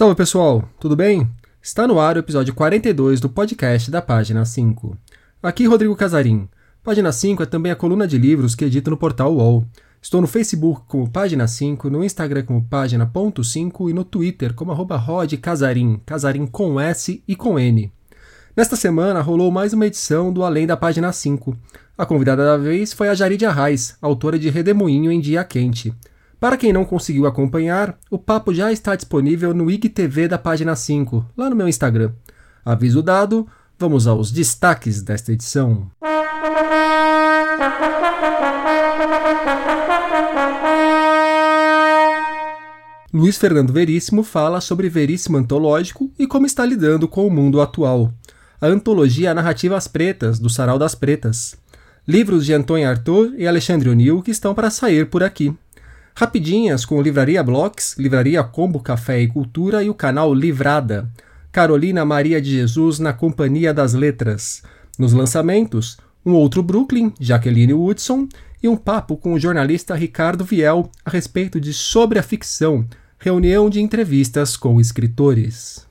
Salve pessoal, tudo bem? Está no ar o episódio 42 do podcast da Página 5. Aqui Rodrigo Casarim. Página 5 é também a coluna de livros que edito no portal UOL. Estou no Facebook como Página 5, no Instagram como Página.5 e no Twitter como arroba Rod Casarim, Casarim com S e com N. Nesta semana rolou mais uma edição do Além da Página 5. A convidada da vez foi a Jarid Arraes, autora de Redemoinho em Dia Quente. Para quem não conseguiu acompanhar, o papo já está disponível no IGTV da página 5, lá no meu Instagram. Aviso dado, vamos aos destaques desta edição. Luiz Fernando Veríssimo fala sobre Veríssimo antológico e como está lidando com o mundo atual. A antologia Narrativas Pretas, do Sarau das Pretas. Livros de Antônio Arthur e Alexandre O'Neill que estão para sair por aqui. Rapidinhas com Livraria Blocks, Livraria Combo Café e Cultura e o canal Livrada. Carolina Maria de Jesus na Companhia das Letras. Nos lançamentos, um outro Brooklyn, Jaqueline Woodson, e um papo com o jornalista Ricardo Viel a respeito de Sobre a Ficção, reunião de entrevistas com escritores.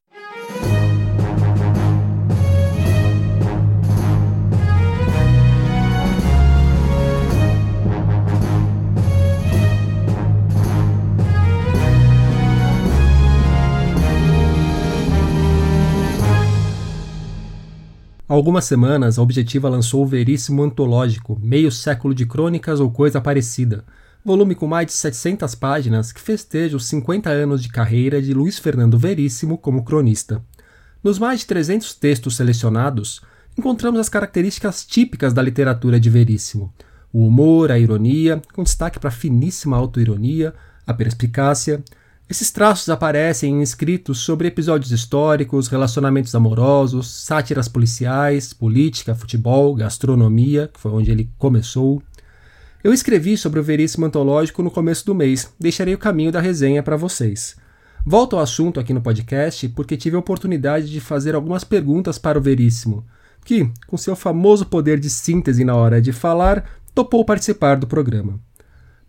Há algumas semanas, a Objetiva lançou o Veríssimo Antológico, Meio Século de Crônicas ou Coisa Parecida, volume com mais de 700 páginas que festeja os 50 anos de carreira de Luiz Fernando Veríssimo como cronista. Nos mais de 300 textos selecionados, encontramos as características típicas da literatura de Veríssimo: o humor, a ironia, com destaque para a finíssima autoironia, a perspicácia, esses traços aparecem em escritos sobre episódios históricos, relacionamentos amorosos, sátiras policiais, política, futebol, gastronomia, que foi onde ele começou. Eu escrevi sobre o Veríssimo Antológico no começo do mês, deixarei o caminho da resenha para vocês. Volto ao assunto aqui no podcast porque tive a oportunidade de fazer algumas perguntas para o Veríssimo, que, com seu famoso poder de síntese na hora de falar, topou participar do programa.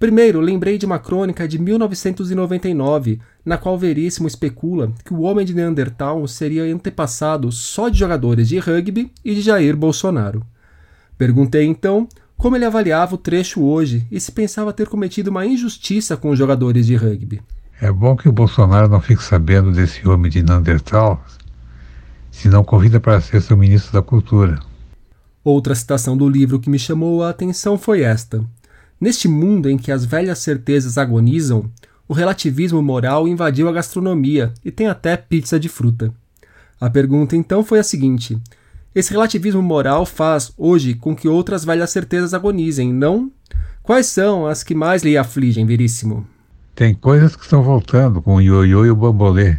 Primeiro, lembrei de uma crônica de 1999, na qual Veríssimo especula que o homem de Neandertal seria antepassado só de jogadores de rugby e de Jair Bolsonaro. Perguntei então como ele avaliava o trecho hoje e se pensava ter cometido uma injustiça com os jogadores de rugby. É bom que o Bolsonaro não fique sabendo desse homem de Neandertal, se não convida para ser seu ministro da Cultura. Outra citação do livro que me chamou a atenção foi esta. Neste mundo em que as velhas certezas agonizam, o relativismo moral invadiu a gastronomia e tem até pizza de fruta. A pergunta então foi a seguinte: esse relativismo moral faz hoje com que outras velhas certezas agonizem, não? Quais são as que mais lhe afligem, Veríssimo? Tem coisas que estão voltando, com o ioiô e o bambolê.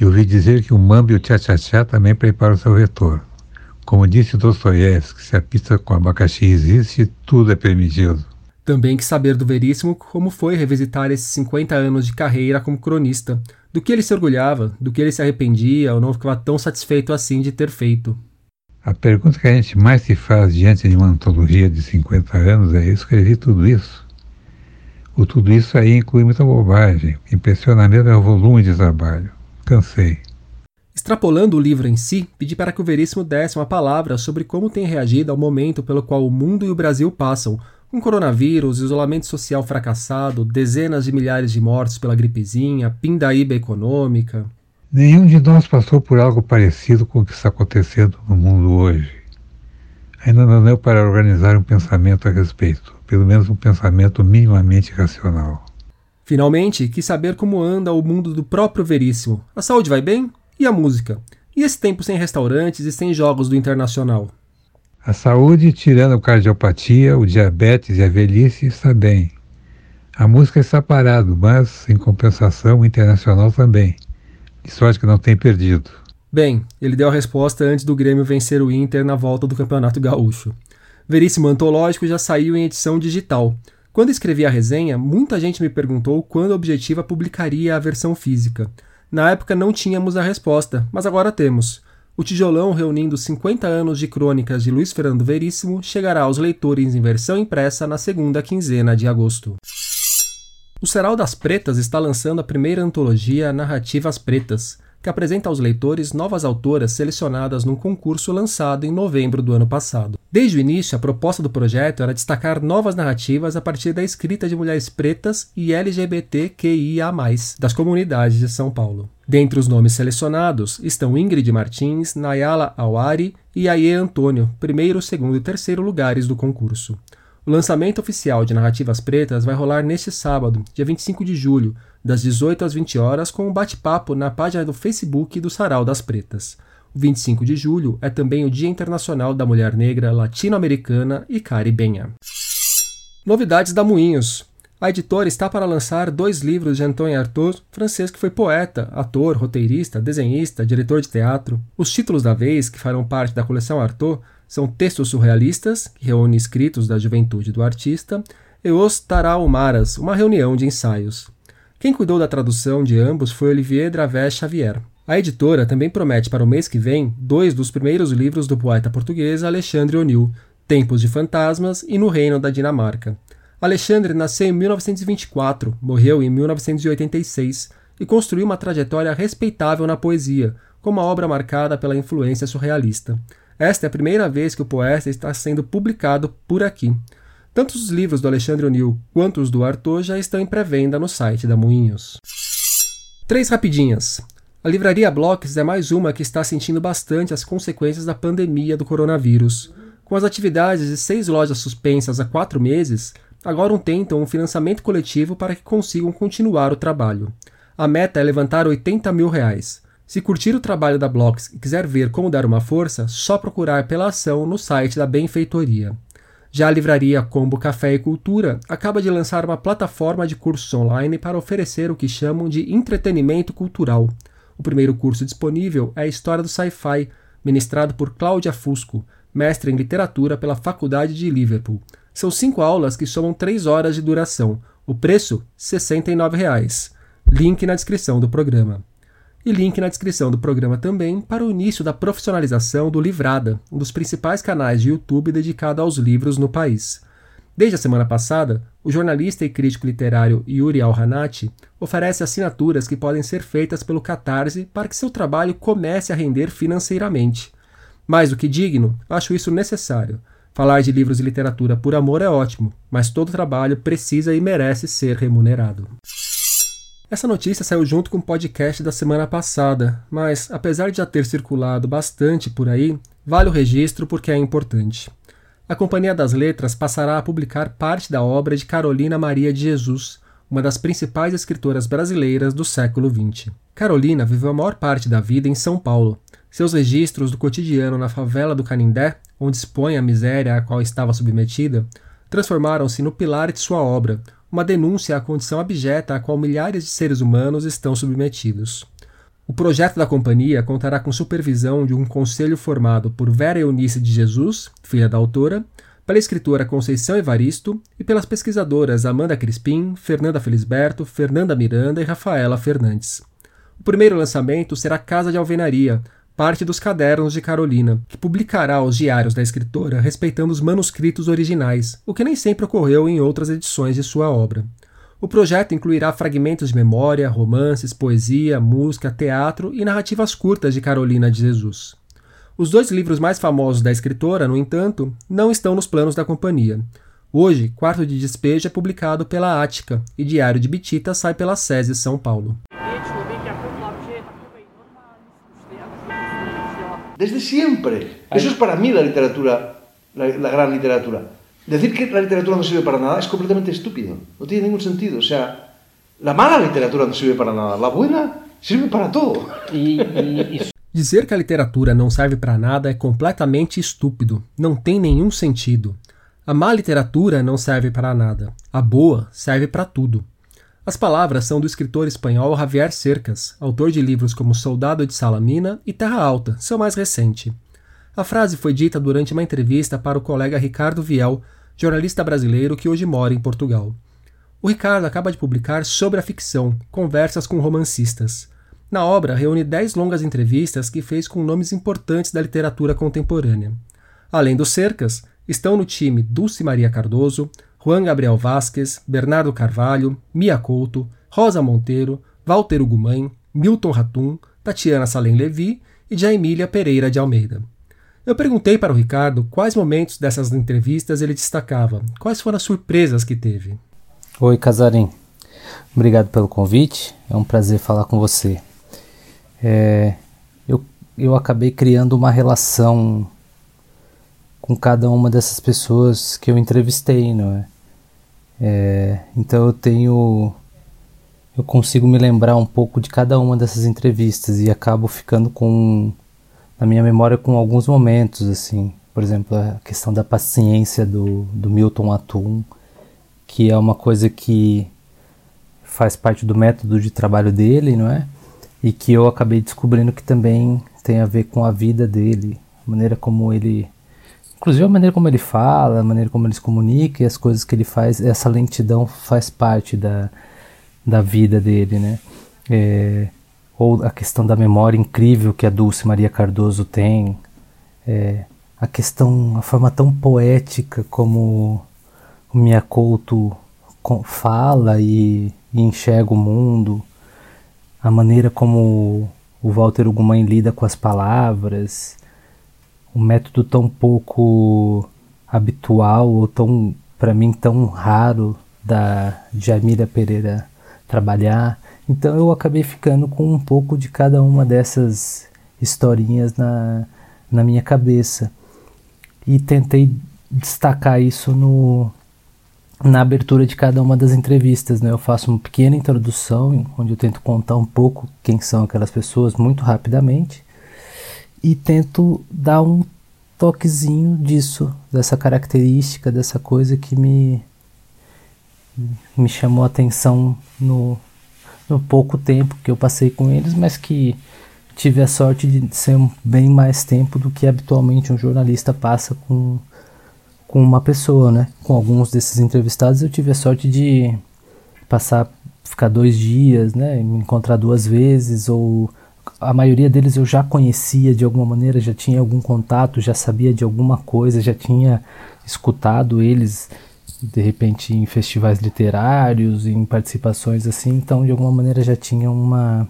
E ouvi dizer que o mambo e o tchá-tchá-tchá também preparam seu retorno. Como disse Dostoiévski, se a pizza com abacaxi existe, tudo é permitido. Também quis saber do Veríssimo como foi revisitar esses 50 anos de carreira como cronista, do que ele se orgulhava, do que ele se arrependia ou não ficava tão satisfeito assim de ter feito. A pergunta que a gente mais se faz diante de uma antologia de 50 anos é: escrevi tudo isso? O tudo isso aí inclui muita bobagem. Impressiona mesmo é o volume de trabalho. Cansei. Extrapolando o livro em si, pedi para que o Veríssimo desse uma palavra sobre como tem reagido ao momento pelo qual o mundo e o Brasil passam, com coronavírus, isolamento social fracassado, dezenas de milhares de mortes pela gripezinha, pindaíba econômica. Nenhum de nós passou por algo parecido com o que está acontecendo no mundo hoje. Ainda não deu para organizar um pensamento a respeito, pelo menos um pensamento minimamente racional. Finalmente, quis saber como anda o mundo do próprio Veríssimo. A saúde vai bem? E a música? E esse tempo sem restaurantes e sem jogos do Internacional? A saúde, tirando a cardiopatia, o diabetes e a velhice, está bem. A música está parado, mas, em compensação, o internacional também. De sorte que não tem perdido. Bem, ele deu a resposta antes do Grêmio vencer o Inter na volta do Campeonato Gaúcho. Veríssimo Antológico já saiu em edição digital. Quando escrevi a resenha, muita gente me perguntou quando a Objetiva publicaria a versão física. Na época não tínhamos a resposta, mas agora temos. O tijolão reunindo 50 anos de crônicas de Luiz Fernando Veríssimo chegará aos leitores em versão impressa na segunda quinzena de agosto. O Serol das Pretas está lançando a primeira antologia Narrativas Pretas, que apresenta aos leitores novas autoras selecionadas num concurso lançado em novembro do ano passado. Desde o início, a proposta do projeto era destacar novas narrativas a partir da escrita de mulheres pretas e LGBTQIA, das comunidades de São Paulo. Dentre os nomes selecionados estão Ingrid Martins, Nayala Awari e Aie Antônio, primeiro, segundo e terceiro lugares do concurso. O lançamento oficial de Narrativas Pretas vai rolar neste sábado, dia 25 de julho, das 18 às 20 horas, com um bate-papo na página do Facebook do Sarau das Pretas. O 25 de julho é também o Dia Internacional da Mulher Negra Latino-Americana e Caribenha. Novidades da Moinhos. A editora está para lançar dois livros de Antônio Arthur, francês que foi poeta, ator, roteirista, desenhista, diretor de teatro. Os títulos da vez, que farão parte da coleção Arthur, são textos surrealistas, que reúne escritos da juventude do artista, e Os Taraumaras, uma reunião de ensaios. Quem cuidou da tradução de ambos foi Olivier Dravé Xavier. A editora também promete para o mês que vem dois dos primeiros livros do poeta português Alexandre O'Neill, Tempos de Fantasmas e No Reino da Dinamarca. Alexandre nasceu em 1924, morreu em 1986 e construiu uma trajetória respeitável na poesia, com uma obra marcada pela influência surrealista. Esta é a primeira vez que o poeta está sendo publicado por aqui. Tanto os livros do Alexandre O'Neill quanto os do Arthur já estão em pré-venda no site da Moinhos. Três rapidinhas. A livraria Blocks é mais uma que está sentindo bastante as consequências da pandemia do coronavírus. Com as atividades de seis lojas suspensas há quatro meses, agora tentam um financiamento coletivo para que consigam continuar o trabalho. A meta é levantar 80 mil reais. Se curtir o trabalho da Blocks e quiser ver como dar uma força, só procurar pela ação no site da Benfeitoria. Já a livraria Combo Café e Cultura acaba de lançar uma plataforma de cursos online para oferecer o que chamam de entretenimento cultural. O primeiro curso disponível é a História do Sci-Fi, ministrado por Cláudia Fusco, mestre em literatura pela Faculdade de Liverpool. São cinco aulas que somam três horas de duração. O preço: 69 reais. Link na descrição do programa e link na descrição do programa também para o início da profissionalização do Livrada, um dos principais canais de YouTube dedicado aos livros no país. Desde a semana passada, o jornalista e crítico literário Yuri Alhanati oferece assinaturas que podem ser feitas pelo Catarse para que seu trabalho comece a render financeiramente. Mais do que digno, acho isso necessário. Falar de livros e literatura por amor é ótimo, mas todo trabalho precisa e merece ser remunerado. Essa notícia saiu junto com o podcast da semana passada, mas apesar de já ter circulado bastante por aí, vale o registro porque é importante. A Companhia das Letras passará a publicar parte da obra de Carolina Maria de Jesus, uma das principais escritoras brasileiras do século XX. Carolina viveu a maior parte da vida em São Paulo. Seus registros do cotidiano na favela do Canindé, onde expõe a miséria a qual estava submetida, transformaram-se no pilar de sua obra, uma denúncia à condição abjeta a qual milhares de seres humanos estão submetidos. O projeto da companhia contará com supervisão de um conselho formado por Vera Eunice de Jesus, filha da autora, pela escritora Conceição Evaristo e pelas pesquisadoras Amanda Crispim, Fernanda Felisberto, Fernanda Miranda e Rafaela Fernandes. O primeiro lançamento será Casa de Alvenaria, parte dos cadernos de Carolina, que publicará os diários da escritora respeitando os manuscritos originais, o que nem sempre ocorreu em outras edições de sua obra. O projeto incluirá fragmentos de memória, romances, poesia, música, teatro e narrativas curtas de Carolina de Jesus. Os dois livros mais famosos da escritora, no entanto, não estão nos planos da companhia. Hoje, Quarto de Despejo é publicado pela Ática e Diário de Bitita sai pela SESI São Paulo. Desde siempre. Eso es para mí la literatura, la, la, gran literatura. Decir que la literatura no sirve para nada es completamente estúpido, no tiene ningún sentido. O sea, la mala literatura no sirve para nada, la buena sirve para todo. E, e, Dizer que a literatura não serve para nada é completamente estúpido, não tem nenhum sentido. A má literatura não serve para nada, a boa serve para tudo. As palavras são do escritor espanhol Javier Cercas, autor de livros como Soldado de Salamina e Terra Alta, seu mais recente. A frase foi dita durante uma entrevista para o colega Ricardo Viel, jornalista brasileiro que hoje mora em Portugal. O Ricardo acaba de publicar Sobre a Ficção, Conversas com Romancistas. Na obra, reúne dez longas entrevistas que fez com nomes importantes da literatura contemporânea. Além dos Cercas, estão no time Dulce Maria Cardoso, Juan Gabriel Vasquez, Bernardo Carvalho, Mia Couto, Rosa Monteiro, Walter Ugumãe, Milton Ratum, Tatiana Salem Levi e Jaimília Pereira de Almeida. Eu perguntei para o Ricardo quais momentos dessas entrevistas ele destacava, quais foram as surpresas que teve. Oi, Casarim. Obrigado pelo convite, é um prazer falar com você. É, eu, eu acabei criando uma relação com cada uma dessas pessoas que eu entrevistei, não é? É? Então eu tenho, eu consigo me lembrar um pouco de cada uma dessas entrevistas e acabo ficando com na minha memória com alguns momentos assim, por exemplo a questão da paciência do, do Milton Atum, que é uma coisa que faz parte do método de trabalho dele, não é? E que eu acabei descobrindo que também tem a ver com a vida dele, a maneira como ele Inclusive a maneira como ele fala, a maneira como ele se comunica e as coisas que ele faz, essa lentidão faz parte da, da vida dele, né? É, ou a questão da memória incrível que a Dulce Maria Cardoso tem, é, a questão, a forma tão poética como o Miyakoto fala e, e, enxerga o mundo, a maneira como o Walter Ugumãe lida com as palavras, um método tão pouco habitual ou tão para mim tão raro da Jamila Pereira trabalhar. Então eu acabei ficando com um pouco de cada uma dessas historinhas na, na minha cabeça e tentei destacar isso no, na abertura de cada uma das entrevistas. Né? Eu faço uma pequena introdução onde eu tento contar um pouco quem são aquelas pessoas muito rapidamente e tento dar um toquezinho disso, dessa característica, dessa coisa que me me chamou a atenção no, no pouco tempo que eu passei com eles, mas que tive a sorte de ser bem mais tempo do que habitualmente um jornalista passa com, com uma pessoa, né? Com alguns desses entrevistados eu tive a sorte de passar, ficar dois dias, né? Me encontrar duas vezes ou a maioria deles eu já conhecia de alguma maneira, já tinha algum contato, já sabia de alguma coisa, já tinha escutado eles de repente em festivais literários, em participações assim, então de alguma maneira já tinha uma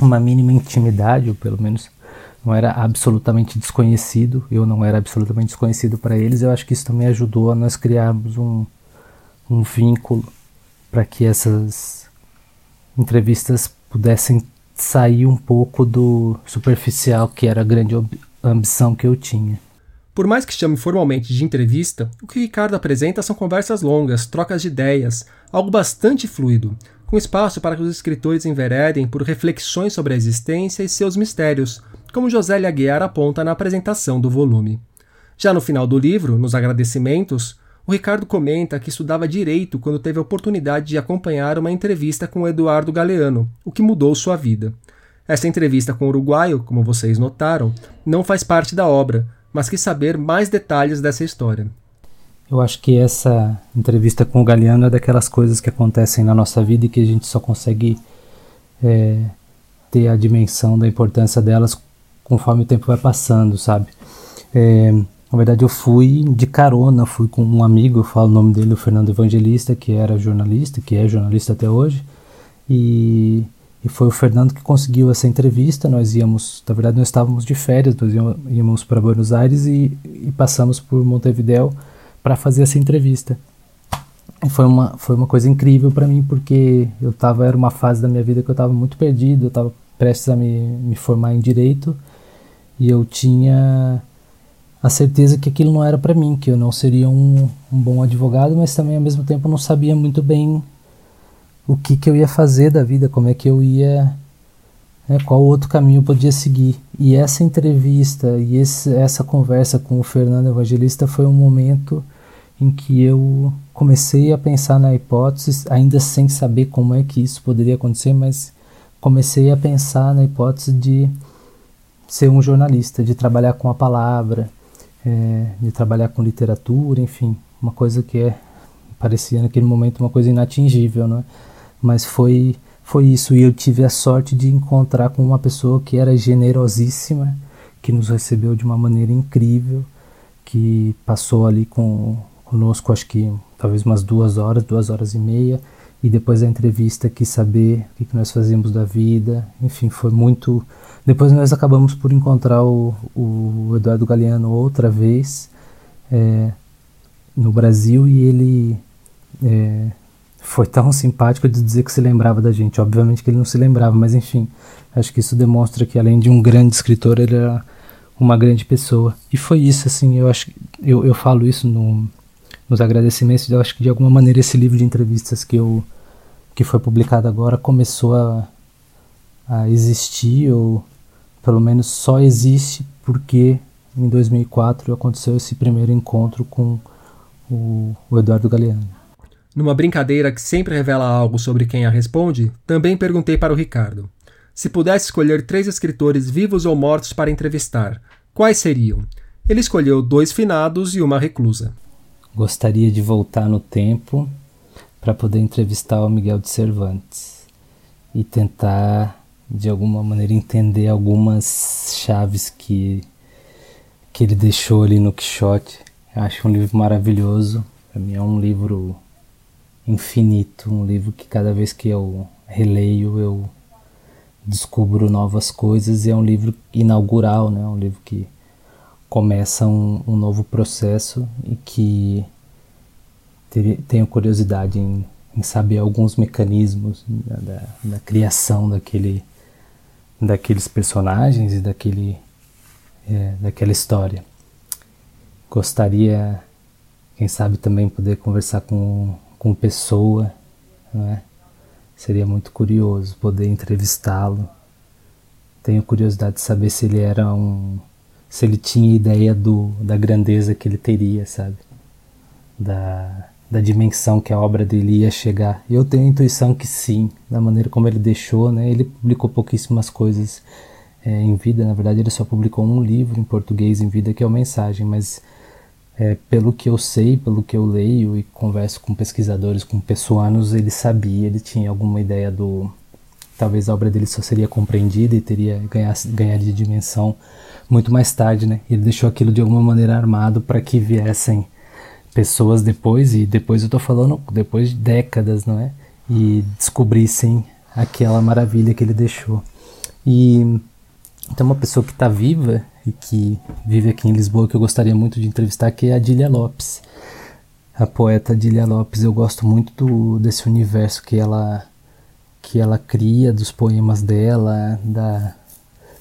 uma mínima intimidade, ou pelo menos não era absolutamente desconhecido, eu não era absolutamente desconhecido para eles. Eu acho que isso também ajudou a nós criarmos um, um vínculo para que essas entrevistas pudessem sair um pouco do superficial que era a grande ambição que eu tinha. Por mais que chame formalmente de entrevista, o que Ricardo apresenta são conversas longas, trocas de ideias, algo bastante fluido, com espaço para que os escritores enveredem por reflexões sobre a existência e seus mistérios, como José Aguiar aponta na apresentação do volume. Já no final do livro, nos agradecimentos, o Ricardo comenta que estudava direito quando teve a oportunidade de acompanhar uma entrevista com Eduardo Galeano, o que mudou sua vida. Essa entrevista com o uruguaio, como vocês notaram, não faz parte da obra, mas quis saber mais detalhes dessa história. Eu acho que essa entrevista com o Galeano é daquelas coisas que acontecem na nossa vida e que a gente só consegue é, ter a dimensão da importância delas conforme o tempo vai passando, sabe? É, na verdade, eu fui de carona, fui com um amigo, eu falo o nome dele, o Fernando Evangelista, que era jornalista, que é jornalista até hoje, e, e foi o Fernando que conseguiu essa entrevista. Nós íamos, na verdade, nós estávamos de férias, nós íamos para Buenos Aires e, e passamos por Montevideo para fazer essa entrevista. E foi uma, foi uma coisa incrível para mim, porque eu tava, era uma fase da minha vida que eu estava muito perdido, eu estava prestes a me, me formar em direito e eu tinha a certeza que aquilo não era para mim, que eu não seria um, um, bom advogado, mas também ao mesmo tempo não sabia muito bem o que, que eu ia fazer da vida, como é que eu ia, né, qual outro caminho eu podia seguir. E essa entrevista e esse, essa conversa com o Fernando Evangelista foi um momento em que eu comecei a pensar na hipótese, ainda sem saber como é que isso poderia acontecer, mas comecei a pensar na hipótese de ser um jornalista, de trabalhar com a palavra, é, de trabalhar com literatura, enfim, uma coisa que é parecia naquele momento uma coisa inatingível, né? Mas foi foi isso e eu tive a sorte de encontrar com uma pessoa que era generosíssima, que nos recebeu de uma maneira incrível, que passou ali com conosco acho que talvez umas duas horas, duas horas e meia, e depois da entrevista quis saber o que, nós fazíamos da vida, enfim, foi muito. Depois nós acabamos por encontrar o, o Eduardo Galeano outra vez é, no Brasil e ele é, foi tão simpático de dizer que se lembrava da gente. Obviamente que ele não se lembrava, mas enfim, acho que isso demonstra que além de um grande escritor, ele era uma grande pessoa. E foi isso, assim, eu acho eu, eu falo isso no, nos agradecimentos, eu acho que de alguma maneira esse livro de entrevistas que eu que foi publicado agora começou a, a existir ou pelo menos só existe porque em 2004 aconteceu esse primeiro encontro com o, o Eduardo Galeano. Numa brincadeira que sempre revela algo sobre quem a responde, também perguntei para o Ricardo. Se pudesse escolher três escritores vivos ou mortos para entrevistar, quais seriam? Ele escolheu dois finados e uma reclusa. Gostaria de voltar no tempo para poder entrevistar o Miguel de Cervantes e tentar de alguma maneira entender algumas chaves que que ele deixou ali no Quixote. Acho um livro maravilhoso. Para mim é um livro infinito, um livro que cada vez que eu releio eu descubro novas coisas e é um livro inaugural, né? Um livro que começa um, um novo processo e que ter, tenho curiosidade em, em, saber alguns mecanismos da, da, criação daquele, daqueles personagens e daquele, é, daquela história. Gostaria, quem sabe, também poder conversar com, com pessoa, não é? Seria muito curioso poder entrevistá-lo. Tenho curiosidade de saber se ele era um. se ele tinha ideia do, da grandeza que ele teria, sabe? Da, da dimensão que a obra dele ia chegar. Eu tenho a intuição que sim, da maneira como ele deixou, né? Ele publicou pouquíssimas coisas é, em vida, na verdade ele só publicou um livro em português em vida que é o Mensagem, mas é, pelo que eu sei, pelo que eu leio e converso com pesquisadores, com pessoanos, ele sabia, ele tinha alguma ideia do. Talvez a obra dele só seria compreendida e teria ganhar, ganhar de dimensão muito mais tarde, né? Ele deixou aquilo de alguma maneira armado para que viessem pessoas depois, e depois eu tô falando depois de décadas, não é? E descobrissem aquela maravilha que ele deixou. E tem uma pessoa que está viva e que vive aqui em Lisboa que eu gostaria muito de entrevistar, que é a Dília Lopes. A poeta Dília Lopes, eu gosto muito do, desse universo que ela que ela cria, dos poemas dela, da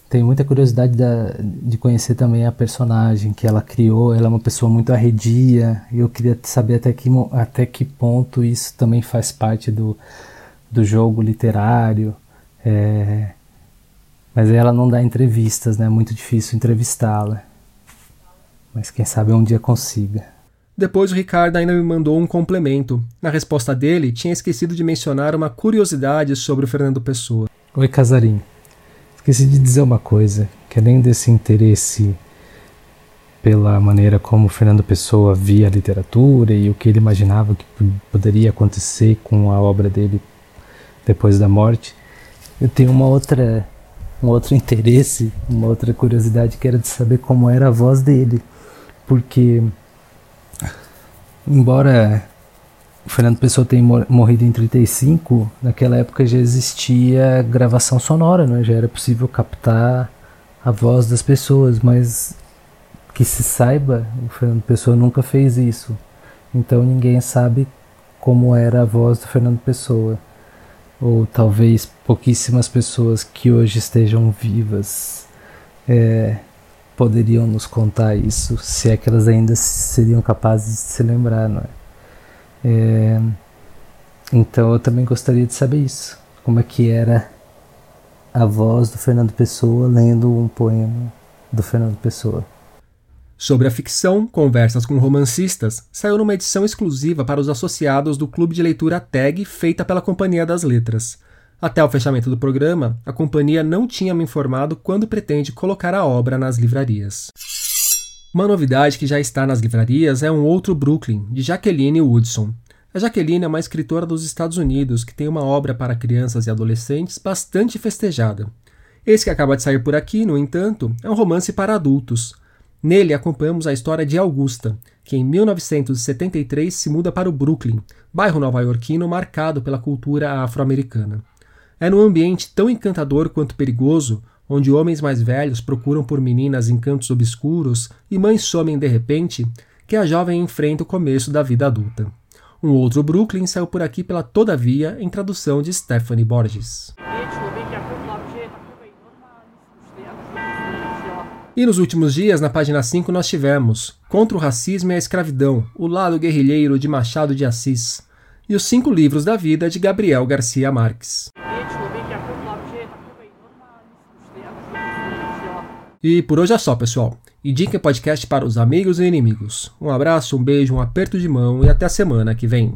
tenho muita curiosidade da, de conhecer também a personagem que ela criou. Ela é uma pessoa muito arredia e eu queria saber até que, até que ponto isso também faz parte do, do jogo literário. É, mas ela não dá entrevistas, né? É muito difícil entrevistá-la. Mas quem sabe um dia consiga. Depois o Ricardo ainda me mandou um complemento. Na resposta dele, tinha esquecido de mencionar uma curiosidade sobre o Fernando Pessoa. Oi, Casarim. Esqueci de dizer uma coisa, que além desse interesse pela maneira como Fernando Pessoa via a literatura e o que ele imaginava que poderia acontecer com a obra dele depois da morte, eu tenho uma outra um outro interesse, uma outra curiosidade que era de saber como era a voz dele, porque embora o Fernando Pessoa tenha morrido em 35, naquela época já existia gravação sonora, né? já era possível captar a voz das pessoas, mas que se saiba, o Fernando Pessoa nunca fez isso. Então ninguém sabe como era a voz do Fernando Pessoa ou talvez pouquíssimas pessoas que hoje estejam vivas é, poderiam nos contar isso, se é que elas ainda seriam capazes de se lembrar, não é? É? Então eu também gostaria de saber isso, como é que era a voz do Fernando Pessoa lendo um poema do Fernando Pessoa. Sobre a ficção, Conversas com Romancistas saiu numa edição exclusiva para os associados do Clube de Leitura TAG feita pela Companhia das Letras. Até o fechamento do programa, a companhia não tinha me informado quando pretende colocar a obra nas livrarias. Uma novidade que já está nas livrarias é um outro Brooklyn, de Jacqueline Woodson. A Jacqueline é uma escritora dos Estados Unidos que tem uma obra para crianças e adolescentes bastante festejada. Esse que acaba de sair por aqui, no entanto, é um romance para adultos. Nele acompanhamos a história de Augusta, que em 1973 se muda para o Brooklyn, bairro nova-iorquino marcado pela cultura afro-americana. É num ambiente tão encantador quanto perigoso, onde homens mais velhos procuram por meninas em cantos obscuros e mães somem de repente, que a jovem enfrenta o começo da vida adulta. Um outro Brooklyn saiu por aqui pela Todavia, em tradução de Stephanie Borges. E nos últimos dias, na página 5, nós tivemos Contra o Racismo e a Escravidão, o lado guerrilheiro de Machado de Assis, e os cinco livros da vida de Gabriel Garcia Marques. E por hoje é só, pessoal. Indique podcast para os amigos e inimigos. Um abraço, um beijo, um aperto de mão e até a semana que vem.